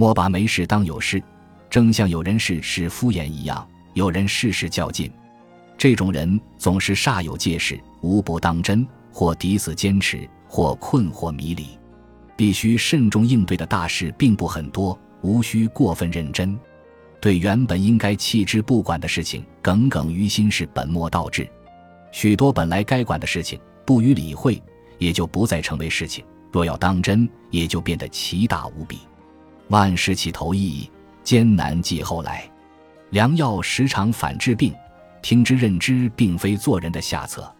莫把没事当有事，正像有人事事敷衍一样，有人事事较劲。这种人总是煞有介事，无不当真，或抵死坚持，或困惑迷离。必须慎重应对的大事并不很多，无需过分认真。对原本应该弃之不管的事情耿耿于心是本末倒置。许多本来该管的事情不予理会，也就不再成为事情；若要当真，也就变得奇大无比。万事起头易，艰难继后来。良药时常反治病。听之任之，并非做人的下策。